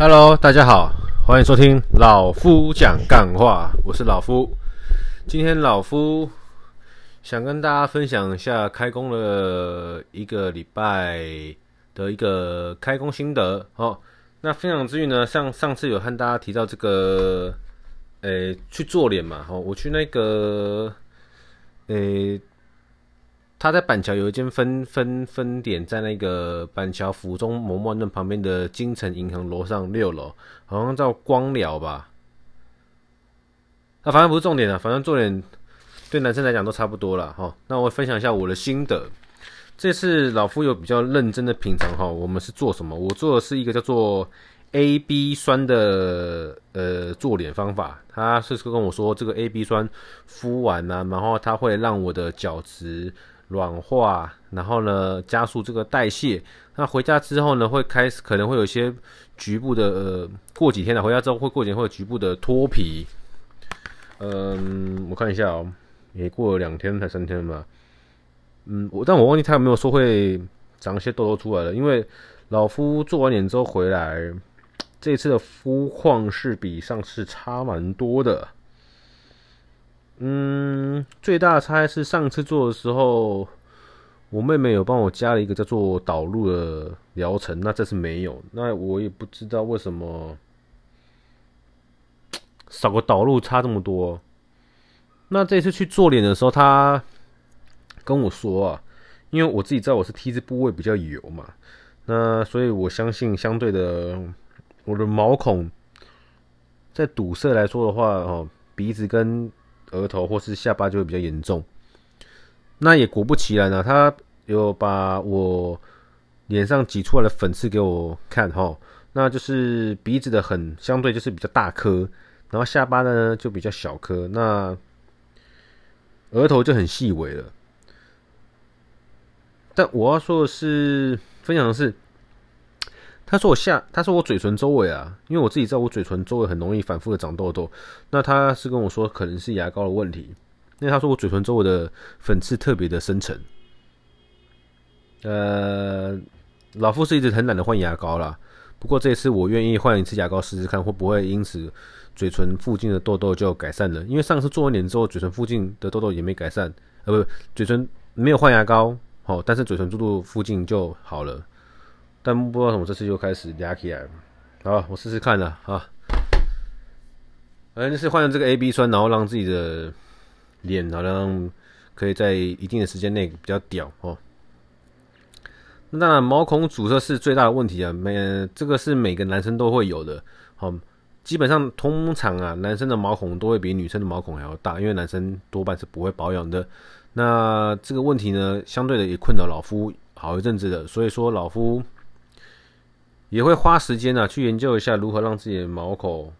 Hello，大家好，欢迎收听老夫讲干话，我是老夫。今天老夫想跟大家分享一下开工了一个礼拜的一个开工心得哦。那分享之余呢，像上次有和大家提到这个，诶，去做脸嘛，哦，我去那个，诶。他在板桥有一间分分分点，在那个板桥府中某某那旁边的金城银行楼上六楼，好像叫光疗吧。那反正不是重点啊，反正做脸对男生来讲都差不多了哈。那我分享一下我的心得。这次老夫有比较认真的品尝哈，我们是做什么？我做的是一个叫做 A B 酸的呃做脸方法。他是跟我说，这个 A B 酸敷完啊，然后它会让我的角质。软化，然后呢，加速这个代谢。那回家之后呢，会开始可能会有一些局部的，呃，过几天了，回家之后会过几天会有局部的脱皮。嗯，我看一下哦，也过了两天才三天吧。嗯，我但我忘记他有没有说会长一些痘痘出来了。因为老夫做完脸之后回来，这次的肤况是比上次差蛮多的。嗯，最大的差异是上次做的时候，我妹妹有帮我加了一个叫做导入的疗程，那这次没有，那我也不知道为什么少个导入差这么多。那这次去做脸的时候，她跟我说啊，因为我自己知道我是 T 字部位比较油嘛，那所以我相信相对的我的毛孔在堵塞来说的话，哦，鼻子跟额头或是下巴就会比较严重，那也果不其然呢、他有把我脸上挤出来的粉刺给我看哈，那就是鼻子的很相对就是比较大颗，然后下巴呢就比较小颗，那额头就很细微了。但我要说的是，分享的是。他说我下，他说我嘴唇周围啊，因为我自己在我嘴唇周围很容易反复的长痘痘。那他是跟我说可能是牙膏的问题，因为他说我嘴唇周围的粉刺特别的深层。呃，老夫是一直很懒得换牙膏啦，不过这次我愿意换一次牙膏试试看，会不会因此嘴唇附近的痘痘就改善了？因为上次做完脸之后，嘴唇附近的痘痘也没改善，呃，不，嘴唇没有换牙膏，哦，但是嘴唇痘痘附近就好了。但不知道怎么这次又开始痒起来了，好，我试试看了啊。反正是换了这个 A B 酸，然后让自己的脸好像可以在一定的时间内比较屌哦。那，毛孔阻塞是最大的问题啊，每这个是每个男生都会有的。好，基本上通常啊，男生的毛孔都会比女生的毛孔还要大，因为男生多半是不会保养的。那这个问题呢，相对的也困扰老夫好一阵子的，所以说老夫。也会花时间啊，去研究一下如何让自己的毛孔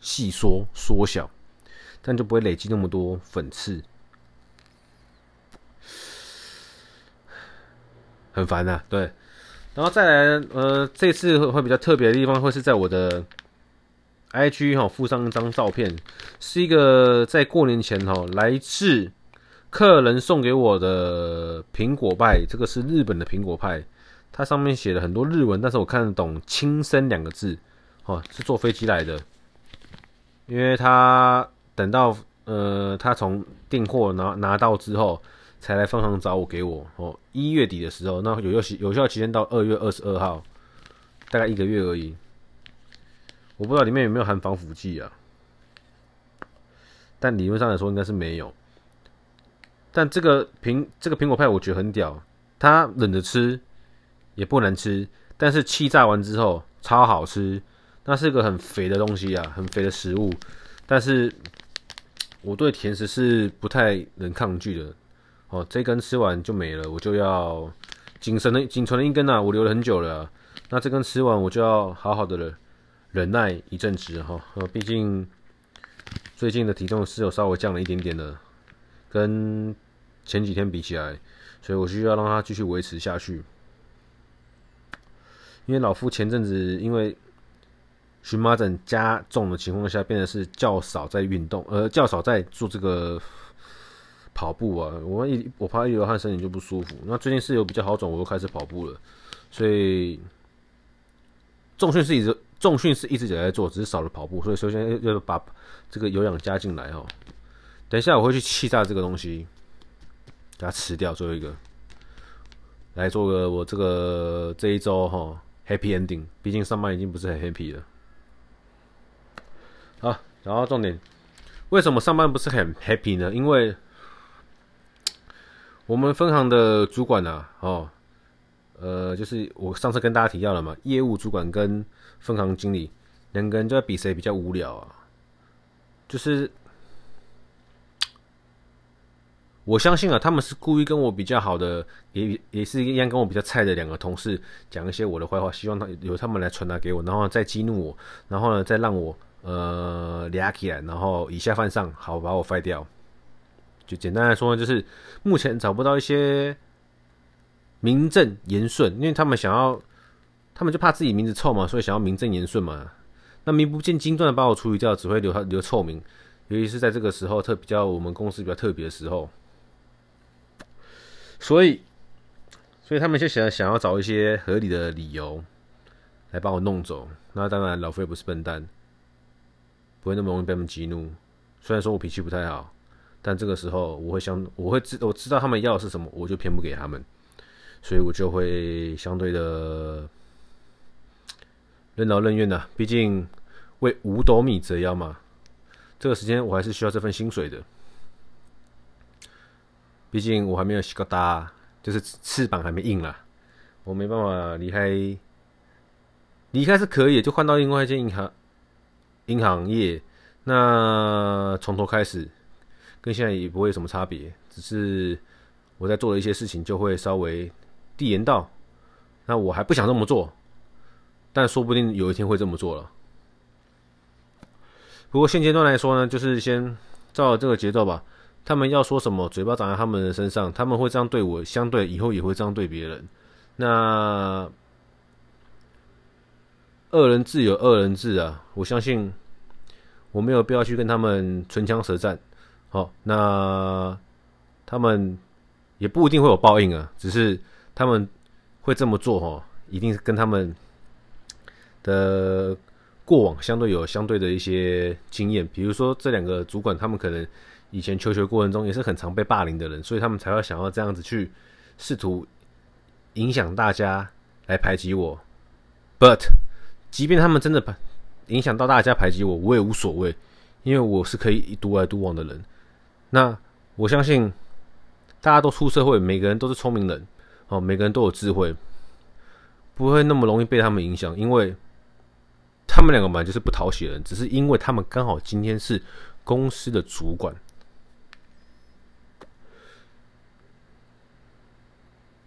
细缩缩小，但就不会累积那么多粉刺，很烦呐。对，然后再来，呃，这次会比较特别的地方，会是在我的 IG 哈附上一张照片，是一个在过年前哈来自客人送给我的苹果派，这个是日本的苹果派。它上面写了很多日文，但是我看得懂“轻生”两个字，哦，是坐飞机来的，因为他等到呃，他从订货拿拿到之后，才来分行找我给我哦，一月底的时候，那有效有效期间到二月二十二号，大概一个月而已，我不知道里面有没有含防腐剂啊，但理论上来说应该是没有，但这个苹这个苹果派我觉得很屌，它冷着吃。也不能吃，但是气炸完之后超好吃。那是个很肥的东西啊，很肥的食物。但是我对甜食是不太能抗拒的。哦，这根吃完就没了，我就要仅存的仅存的一根啊，我留了很久了。那这根吃完，我就要好好的忍耐一阵子哈。毕竟最近的体重是有稍微降了一点点的，跟前几天比起来，所以我需要让它继续维持下去。因为老夫前阵子因为荨麻疹加重的情况下，变得是较少在运动，呃，较少在做这个跑步啊。我一我怕一流汗，身体就不舒服。那最近是有比较好转，我又开始跑步了。所以重训是一直重训是一直有在做，只是少了跑步，所以首先要把这个有氧加进来哦。等一下我会去气炸这个东西，给它吃掉，最后一个来做个我这个这一周哈 happy ending，毕竟上班已经不是很 happy 了。好，然后重点，为什么上班不是很 happy 呢？因为我们分行的主管啊，哦。呃，就是我上次跟大家提到了嘛，业务主管跟分行经理两个人就在比谁比较无聊啊。就是我相信啊，他们是故意跟我比较好的，也也是一样跟我比较菜的两个同事讲一些我的坏话，希望他由他们来传达给我，然后再激怒我，然后呢再让我呃俩起来，然后以下犯上，好把我废掉。就简单来说呢，就是目前找不到一些。名正言顺，因为他们想要，他们就怕自己名字臭嘛，所以想要名正言顺嘛。那名不见经传的把我处理掉，只会留他留臭名。尤其是在这个时候，特比较我们公司比较特别的时候，所以，所以他们就想想要找一些合理的理由来把我弄走。那当然，老夫也不是笨蛋，不会那么容易被他们激怒。虽然说我脾气不太好，但这个时候我会想，我会知我知道他们要的是什么，我就偏不给他们。所以我就会相对的任劳任怨的，毕竟为五斗米折腰嘛。这个时间我还是需要这份薪水的，毕竟我还没有洗个大，就是翅膀还没硬啦，我没办法离开。离开是可以，就换到另外一间银行，银行业，那从头开始，跟现在也不会有什么差别，只是我在做的一些事情就会稍微。递延到，那我还不想这么做，但说不定有一天会这么做了。不过现阶段来说呢，就是先照这个节奏吧。他们要说什么，嘴巴长在他们的身上，他们会这样对我，相对以后也会这样对别人。那恶人自有恶人治啊，我相信我没有必要去跟他们唇枪舌战。好，那他们也不一定会有报应啊，只是。他们会这么做，哈，一定是跟他们的过往相对有相对的一些经验。比如说，这两个主管，他们可能以前求学过程中也是很常被霸凌的人，所以他们才会想要这样子去试图影响大家来排挤我。But，即便他们真的影响到大家排挤我，我也无所谓，因为我是可以独来独往的人。那我相信大家都出社会，每个人都是聪明人。哦，每个人都有智慧，不会那么容易被他们影响，因为他们两个本来就是不讨喜的人，只是因为他们刚好今天是公司的主管。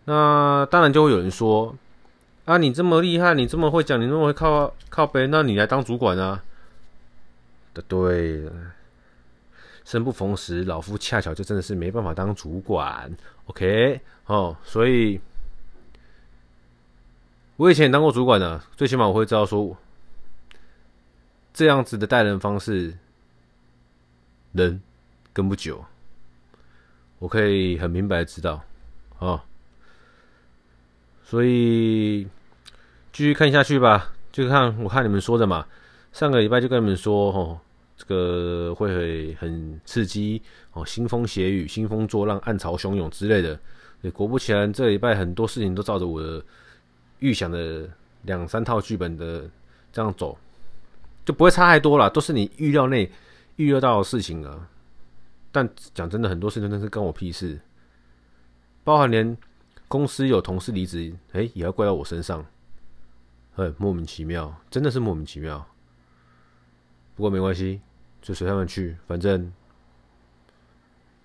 那当然就会有人说：“啊，你这么厉害，你这么会讲，你这么会靠靠背，那你来当主管啊？”对，生不逢时，老夫恰巧就真的是没办法当主管。OK。哦，所以，我以前也当过主管的，最起码我会知道说，这样子的待人方式，人跟不久，我可以很明白的知道，哦，所以继续看下去吧，就看我看你们说的嘛，上个礼拜就跟你们说，哦，这个会很刺激，哦，腥风血雨、兴风作浪、暗潮汹涌之类的。果不其然，这礼拜很多事情都照着我的预想的两三套剧本的这样走，就不会差太多了，都是你预料内预料到的事情啊。但讲真的，很多事情真的是跟我屁事，包含连公司有同事离职，哎，也要怪到我身上，很莫名其妙，真的是莫名其妙。不过没关系，就随他们去，反正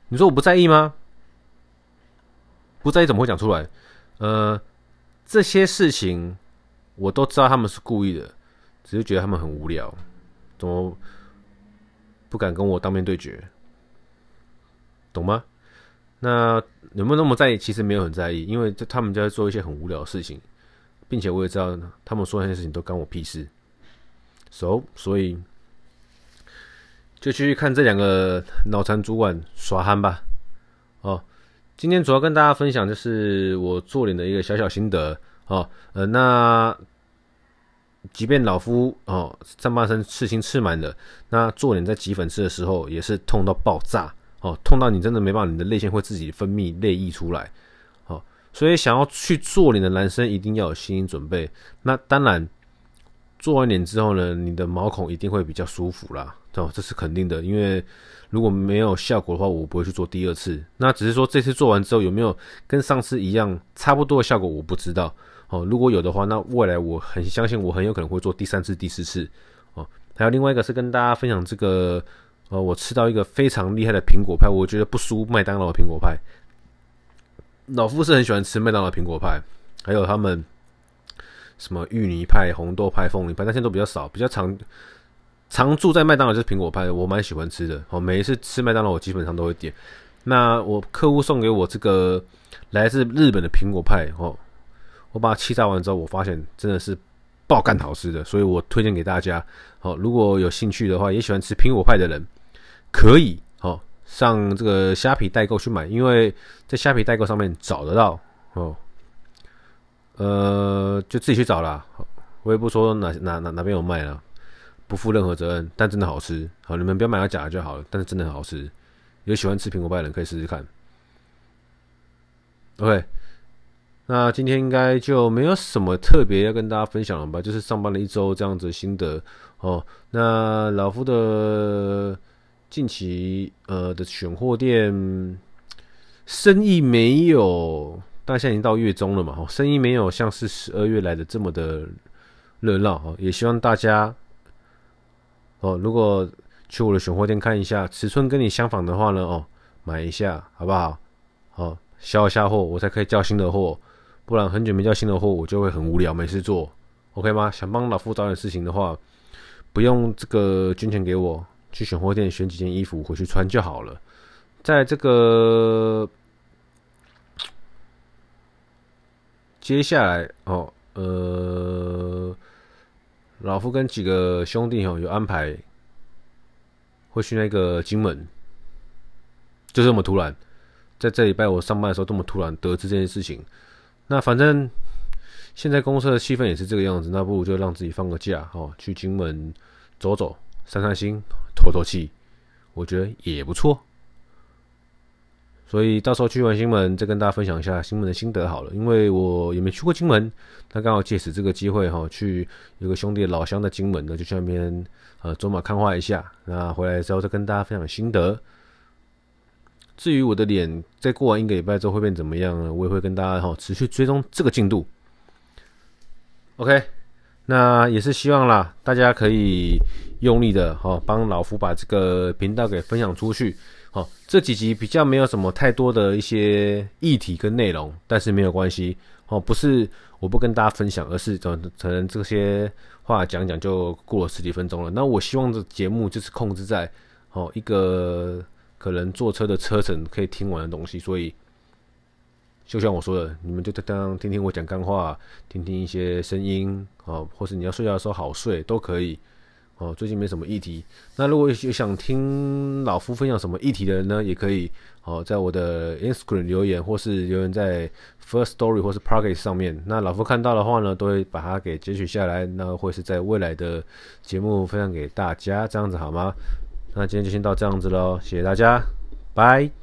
你说我不在意吗？不在意怎么会讲出来？呃，这些事情我都知道他们是故意的，只是觉得他们很无聊，怎么不敢跟我当面对决？懂吗？那有没有那么在意？其实没有很在意，因为他们就在做一些很无聊的事情，并且我也知道他们说那些事情都干我屁事。So，所以就去看这两个脑残主管耍憨吧。哦。今天主要跟大家分享就是我做脸的一个小小心得哦，呃，那即便老夫哦上半身刺青刺满了，那做脸在挤粉刺的时候也是痛到爆炸哦，痛到你真的没办法，你的泪腺会自己分泌泪液出来。哦，所以想要去做脸的男生一定要有心理准备。那当然。做完脸之后呢，你的毛孔一定会比较舒服啦，哦，这是肯定的。因为如果没有效果的话，我不会去做第二次。那只是说这次做完之后有没有跟上次一样差不多的效果，我不知道。哦，如果有的话，那未来我很相信我很有可能会做第三次、第四次。哦，还有另外一个是跟大家分享这个，呃，我吃到一个非常厉害的苹果派，我觉得不输麦当劳的苹果派。老夫是很喜欢吃麦当劳苹果派，还有他们。什么芋泥派、红豆派、凤梨派，但现在都比较少，比较常常住在麦当劳就是苹果派，我蛮喜欢吃的。哦，每一次吃麦当劳，我基本上都会点。那我客户送给我这个来自日本的苹果派，哦，我把它气炸完之后，我发现真的是爆干好吃的，所以我推荐给大家。哦，如果有兴趣的话，也喜欢吃苹果派的人，可以哦上这个虾皮代购去买，因为在虾皮代购上面找得到哦。呃，就自己去找啦，我也不说哪哪哪哪边有卖了，不负任何责任。但真的好吃，好，你们不要买到假的就好了。但是真的很好吃，有喜欢吃苹果派的人可以试试看。OK，那今天应该就没有什么特别要跟大家分享了吧？就是上班了一周这样子心得哦。那老夫的近期呃的选货店生意没有。那现在已经到月中了嘛，哈，生意没有像是十二月来的这么的热闹，哈，也希望大家，哦，如果去我的选货店看一下，尺寸跟你相仿的话呢，哦，买一下，好不好？哦，销一下货，我才可以叫新的货，不然很久没叫新的货，我就会很无聊，没事做，OK 吗？想帮老夫找点事情的话，不用这个捐钱给我，去选货店选几件衣服回去穿就好了，在这个。接下来哦，呃，老夫跟几个兄弟哦有安排，会去那个金门，就这么突然，在这礼拜我上班的时候这么突然得知这件事情。那反正现在公司的气氛也是这个样子，那不如就让自己放个假哦，去金门走走、散散心、透透气，我觉得也不错。所以到时候去完金门，再跟大家分享一下金门的心得好了。因为我也没去过金门，那刚好借此这个机会哈，去有个兄弟老乡的金门呢，就去那边呃走马看花一下。那回来之后再跟大家分享心得。至于我的脸，在过完一个礼拜之后会变怎么样呢？我也会跟大家哈持续追踪这个进度。OK，那也是希望啦，大家可以用力的哈帮老夫把这个频道给分享出去。好，这几集比较没有什么太多的一些议题跟内容，但是没有关系。哦，不是我不跟大家分享，而是可能这些话讲讲就过了十几分钟了。那我希望这节目就是控制在哦一个可能坐车的车程可以听完的东西，所以就像我说的，你们就当听听我讲干话，听听一些声音，哦，或是你要睡觉的时候好睡都可以。哦，最近没什么议题。那如果有想听老夫分享什么议题的人呢，也可以哦，在我的 Instagram 留言，或是留言在 First Story 或是 Pocket 上面。那老夫看到的话呢，都会把它给截取下来，那会是在未来的节目分享给大家，这样子好吗？那今天就先到这样子喽，谢谢大家，拜。